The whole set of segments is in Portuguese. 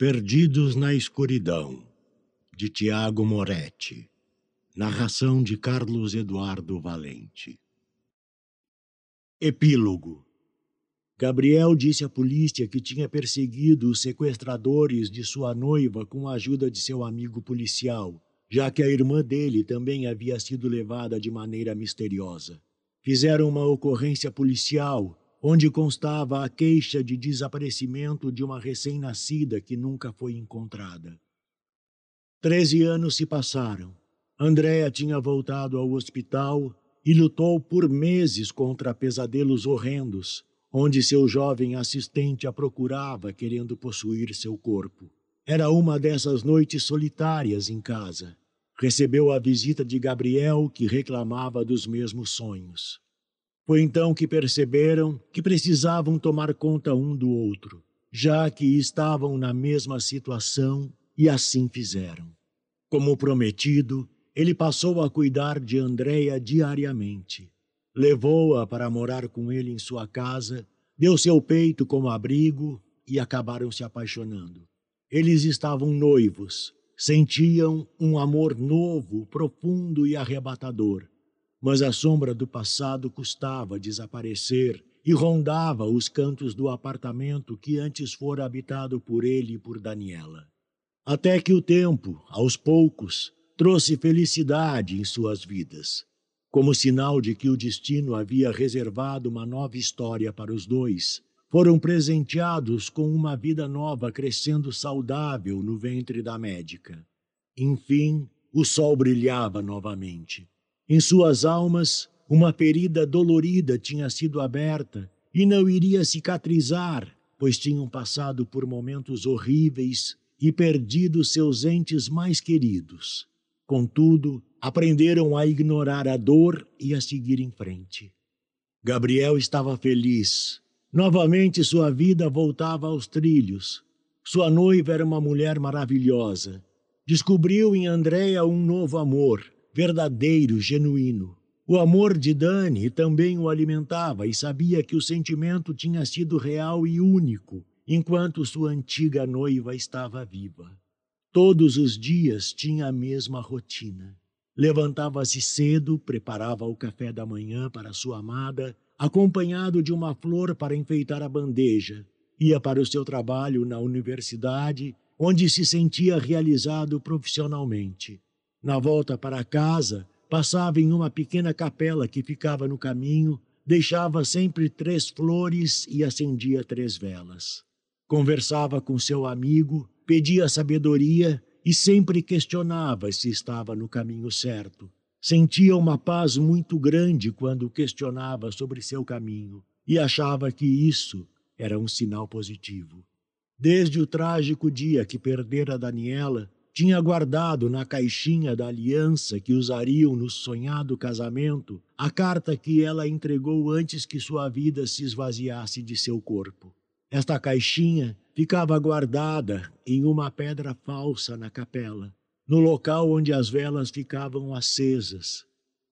Perdidos na Escuridão, de Tiago Moretti. Narração de Carlos Eduardo Valente. Epílogo. Gabriel disse à polícia que tinha perseguido os sequestradores de sua noiva com a ajuda de seu amigo policial, já que a irmã dele também havia sido levada de maneira misteriosa. Fizeram uma ocorrência policial onde constava a queixa de desaparecimento de uma recém-nascida que nunca foi encontrada. Treze anos se passaram. Andréa tinha voltado ao hospital e lutou por meses contra pesadelos horrendos, onde seu jovem assistente a procurava querendo possuir seu corpo. Era uma dessas noites solitárias em casa. Recebeu a visita de Gabriel, que reclamava dos mesmos sonhos. Foi então que perceberam que precisavam tomar conta um do outro, já que estavam na mesma situação e assim fizeram. Como prometido, ele passou a cuidar de Andréia diariamente. Levou-a para morar com ele em sua casa, deu seu peito como abrigo e acabaram se apaixonando. Eles estavam noivos, sentiam um amor novo, profundo e arrebatador mas a sombra do passado custava desaparecer e rondava os cantos do apartamento que antes fora habitado por ele e por Daniela. Até que o tempo, aos poucos, trouxe felicidade em suas vidas, como sinal de que o destino havia reservado uma nova história para os dois. Foram presenteados com uma vida nova crescendo saudável no ventre da médica. Enfim, o sol brilhava novamente. Em suas almas, uma ferida dolorida tinha sido aberta e não iria cicatrizar, pois tinham passado por momentos horríveis e perdido seus entes mais queridos. Contudo, aprenderam a ignorar a dor e a seguir em frente. Gabriel estava feliz. Novamente sua vida voltava aos trilhos. Sua noiva era uma mulher maravilhosa. Descobriu em Andréia um novo amor verdadeiro, genuíno. O amor de Dani também o alimentava e sabia que o sentimento tinha sido real e único enquanto sua antiga noiva estava viva. Todos os dias tinha a mesma rotina. Levantava-se cedo, preparava o café da manhã para sua amada, acompanhado de uma flor para enfeitar a bandeja. Ia para o seu trabalho na universidade, onde se sentia realizado profissionalmente. Na volta para casa, passava em uma pequena capela que ficava no caminho, deixava sempre três flores e acendia três velas. Conversava com seu amigo, pedia sabedoria e sempre questionava se estava no caminho certo. Sentia uma paz muito grande quando questionava sobre seu caminho e achava que isso era um sinal positivo. Desde o trágico dia que perdera Daniela, tinha guardado na caixinha da aliança que usariam no sonhado casamento a carta que ela entregou antes que sua vida se esvaziasse de seu corpo. Esta caixinha ficava guardada em uma pedra falsa na capela, no local onde as velas ficavam acesas.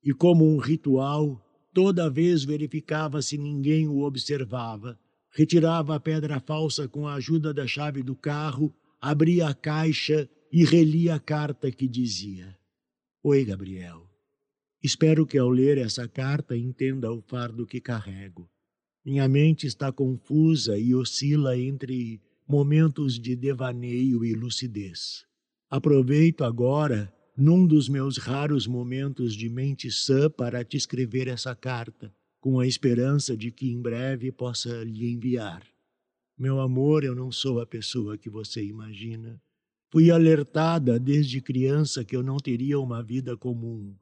E como um ritual, toda vez verificava se ninguém o observava, retirava a pedra falsa com a ajuda da chave do carro, abria a caixa e reli a carta que dizia: Oi, Gabriel. Espero que ao ler essa carta entenda o fardo que carrego. Minha mente está confusa e oscila entre momentos de devaneio e lucidez. Aproveito agora, num dos meus raros momentos de mente sã, para te escrever essa carta, com a esperança de que em breve possa lhe enviar. Meu amor, eu não sou a pessoa que você imagina. Fui alertada desde criança que eu não teria uma vida comum.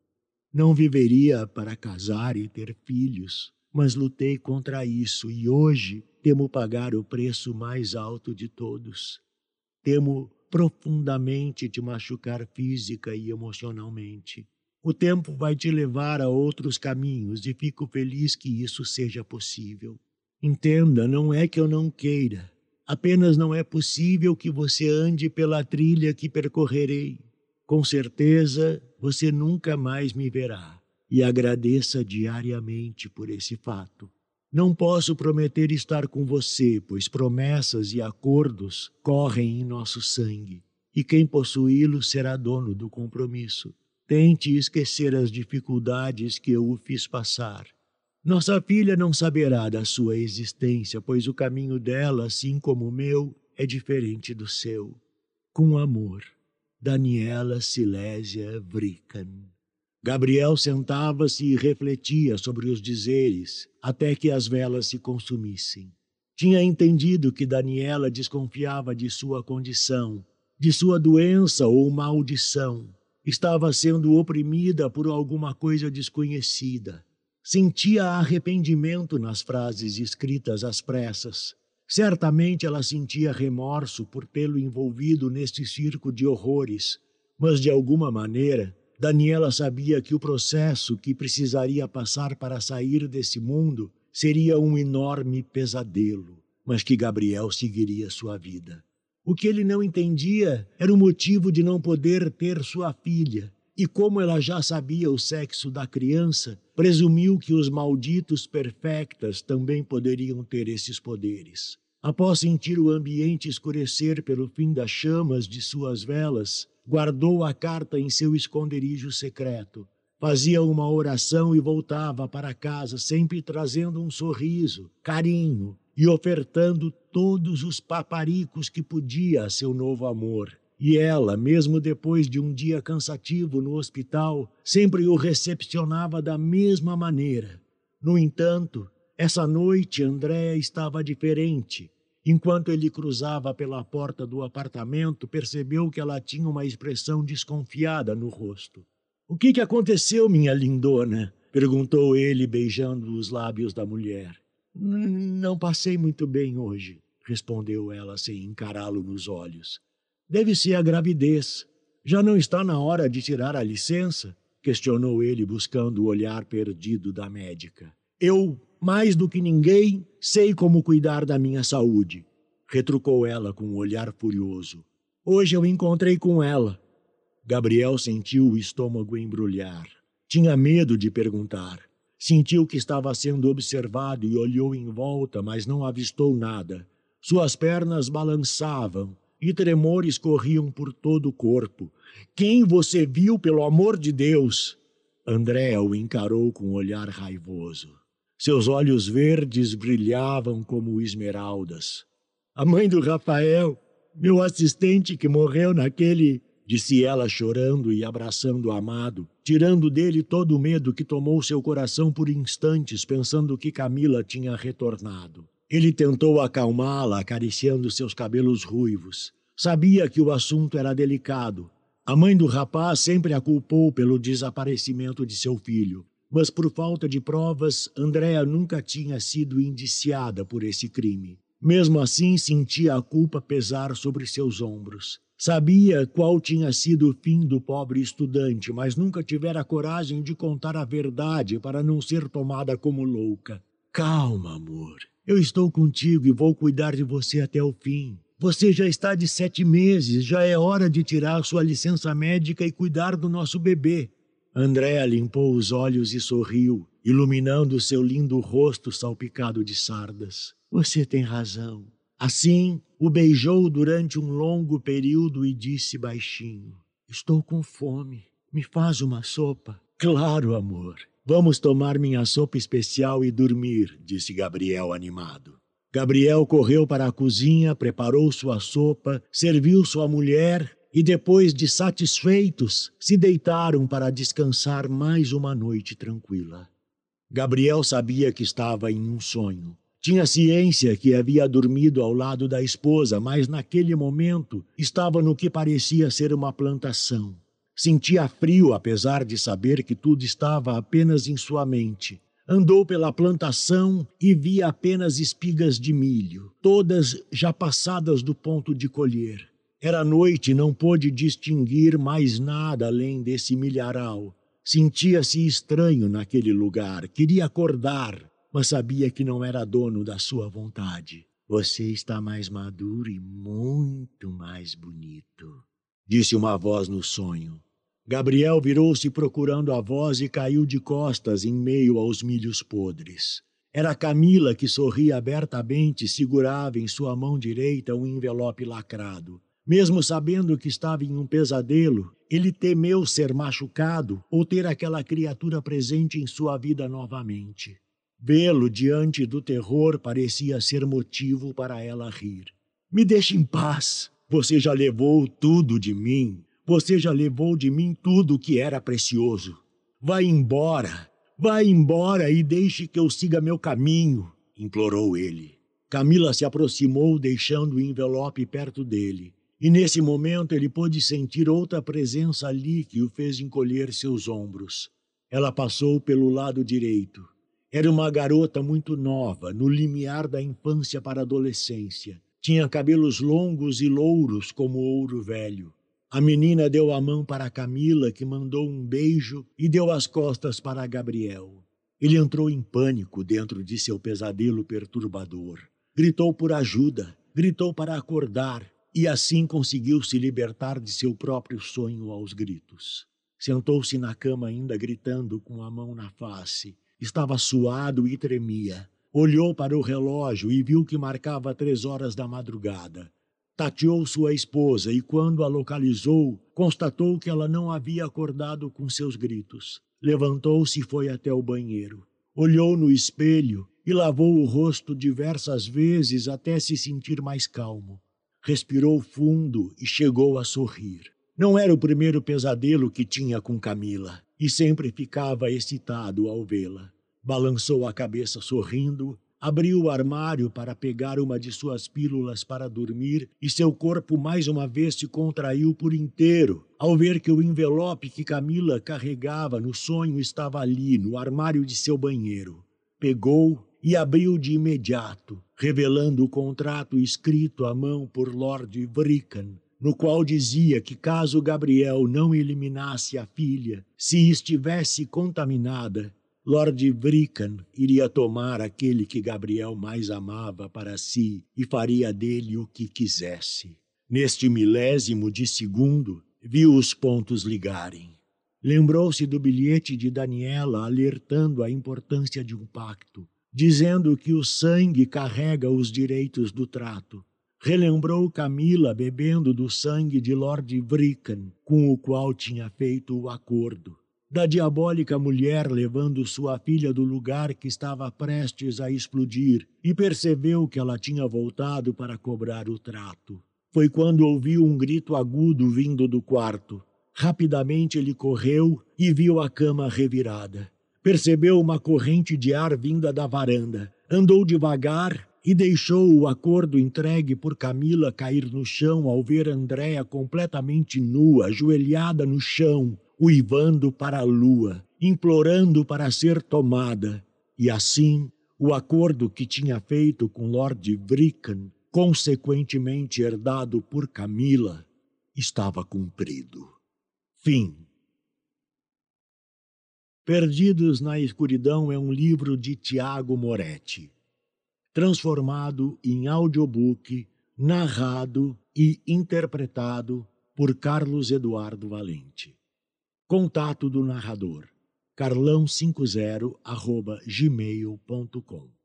Não viveria para casar e ter filhos, mas lutei contra isso e hoje temo pagar o preço mais alto de todos. Temo profundamente te machucar física e emocionalmente. O tempo vai te levar a outros caminhos e fico feliz que isso seja possível. Entenda, não é que eu não queira, Apenas não é possível que você ande pela trilha que percorrerei. Com certeza você nunca mais me verá e agradeça diariamente por esse fato. Não posso prometer estar com você, pois promessas e acordos correm em nosso sangue, e quem possuí-los será dono do compromisso. Tente esquecer as dificuldades que eu o fiz passar. Nossa filha não saberá da sua existência, pois o caminho dela, assim como o meu, é diferente do seu. Com amor, Daniela Silésia Vrican. Gabriel sentava-se e refletia sobre os dizeres até que as velas se consumissem. Tinha entendido que Daniela desconfiava de sua condição, de sua doença ou maldição. Estava sendo oprimida por alguma coisa desconhecida. Sentia arrependimento nas frases escritas às pressas. Certamente ela sentia remorso por tê-lo envolvido neste circo de horrores, mas de alguma maneira Daniela sabia que o processo que precisaria passar para sair desse mundo seria um enorme pesadelo, mas que Gabriel seguiria sua vida. O que ele não entendia era o motivo de não poder ter sua filha, e como ela já sabia o sexo da criança, presumiu que os malditos perfectas também poderiam ter esses poderes. Após sentir o ambiente escurecer pelo fim das chamas de suas velas, guardou a carta em seu esconderijo secreto. Fazia uma oração e voltava para casa, sempre trazendo um sorriso, carinho e ofertando todos os paparicos que podia a seu novo amor. E ela, mesmo depois de um dia cansativo no hospital, sempre o recepcionava da mesma maneira. No entanto, essa noite André estava diferente. Enquanto ele cruzava pela porta do apartamento, percebeu que ela tinha uma expressão desconfiada no rosto. O que, que aconteceu, minha lindona? perguntou ele, beijando os lábios da mulher. Não passei muito bem hoje, respondeu ela sem encará-lo nos olhos. Deve ser a gravidez. Já não está na hora de tirar a licença? questionou ele, buscando o olhar perdido da médica. Eu mais do que ninguém, sei como cuidar da minha saúde, retrucou ela com um olhar furioso. Hoje eu encontrei com ela. Gabriel sentiu o estômago embrulhar. Tinha medo de perguntar. Sentiu que estava sendo observado e olhou em volta, mas não avistou nada. Suas pernas balançavam e tremores corriam por todo o corpo. Quem você viu, pelo amor de Deus? André o encarou com um olhar raivoso. Seus olhos verdes brilhavam como esmeraldas. A mãe do Rafael, meu assistente que morreu naquele. Disse ela chorando e abraçando o amado, tirando dele todo o medo que tomou seu coração por instantes, pensando que Camila tinha retornado. Ele tentou acalmá-la, acariciando seus cabelos ruivos. Sabia que o assunto era delicado. A mãe do rapaz sempre a culpou pelo desaparecimento de seu filho, mas por falta de provas, Andréa nunca tinha sido indiciada por esse crime. Mesmo assim, sentia a culpa pesar sobre seus ombros. Sabia qual tinha sido o fim do pobre estudante, mas nunca tivera coragem de contar a verdade para não ser tomada como louca. Calma, amor. Eu estou contigo e vou cuidar de você até o fim. Você já está de sete meses, já é hora de tirar sua licença médica e cuidar do nosso bebê. Andréa limpou os olhos e sorriu, iluminando seu lindo rosto salpicado de sardas. Você tem razão. Assim, o beijou durante um longo período e disse baixinho: Estou com fome. Me faz uma sopa? Claro, amor. Vamos tomar minha sopa especial e dormir, disse Gabriel animado. Gabriel correu para a cozinha, preparou sua sopa, serviu sua mulher e depois de satisfeitos, se deitaram para descansar mais uma noite tranquila. Gabriel sabia que estava em um sonho. Tinha ciência que havia dormido ao lado da esposa, mas naquele momento estava no que parecia ser uma plantação. Sentia frio, apesar de saber que tudo estava apenas em sua mente. Andou pela plantação e via apenas espigas de milho, todas já passadas do ponto de colher. Era noite e não pôde distinguir mais nada além desse milharal. Sentia-se estranho naquele lugar, queria acordar, mas sabia que não era dono da sua vontade. Você está mais maduro e muito mais bonito, disse uma voz no sonho. Gabriel virou-se procurando a voz e caiu de costas em meio aos milhos podres. Era Camila que sorria abertamente, segurava em sua mão direita um envelope lacrado. Mesmo sabendo que estava em um pesadelo, ele temeu ser machucado ou ter aquela criatura presente em sua vida novamente. Vê-lo diante do terror parecia ser motivo para ela rir. Me deixe em paz. Você já levou tudo de mim. Você já levou de mim tudo que era precioso. Vai embora. Vai embora e deixe que eu siga meu caminho, implorou ele. Camila se aproximou, deixando o envelope perto dele. E nesse momento ele pôde sentir outra presença ali que o fez encolher seus ombros. Ela passou pelo lado direito. Era uma garota muito nova, no limiar da infância para a adolescência. Tinha cabelos longos e louros como ouro velho. A menina deu a mão para Camila, que mandou um beijo e deu as costas para Gabriel. Ele entrou em pânico dentro de seu pesadelo perturbador. Gritou por ajuda, gritou para acordar e assim conseguiu se libertar de seu próprio sonho aos gritos. Sentou-se na cama ainda gritando com a mão na face. Estava suado e tremia. Olhou para o relógio e viu que marcava três horas da madrugada. Tateou sua esposa e, quando a localizou, constatou que ela não havia acordado com seus gritos. Levantou-se e foi até o banheiro. Olhou no espelho e lavou o rosto diversas vezes até se sentir mais calmo. Respirou fundo e chegou a sorrir. Não era o primeiro pesadelo que tinha com Camila e sempre ficava excitado ao vê-la. Balançou a cabeça sorrindo abriu o armário para pegar uma de suas pílulas para dormir e seu corpo mais uma vez se contraiu por inteiro ao ver que o envelope que Camila carregava no sonho estava ali, no armário de seu banheiro. Pegou e abriu de imediato, revelando o contrato escrito à mão por Lord Vrickan, no qual dizia que caso Gabriel não eliminasse a filha, se estivesse contaminada, Lord Vrickan iria tomar aquele que Gabriel mais amava para si e faria dele o que quisesse. Neste milésimo de segundo, viu os pontos ligarem. Lembrou-se do bilhete de Daniela alertando a importância de um pacto, dizendo que o sangue carrega os direitos do trato. Relembrou Camila bebendo do sangue de Lord Vrickan, com o qual tinha feito o acordo da diabólica mulher levando sua filha do lugar que estava prestes a explodir e percebeu que ela tinha voltado para cobrar o trato. Foi quando ouviu um grito agudo vindo do quarto. Rapidamente ele correu e viu a cama revirada. Percebeu uma corrente de ar vinda da varanda. Andou devagar e deixou o acordo entregue por Camila cair no chão ao ver Andréa completamente nua, ajoelhada no chão, uivando para a lua, implorando para ser tomada, e assim o acordo que tinha feito com Lord Vrickan, consequentemente herdado por Camila, estava cumprido. Fim. Perdidos na Escuridão é um livro de Tiago Moretti, transformado em audiobook, narrado e interpretado por Carlos Eduardo Valente. Contato do narrador. Carlão50 arroba gmail.com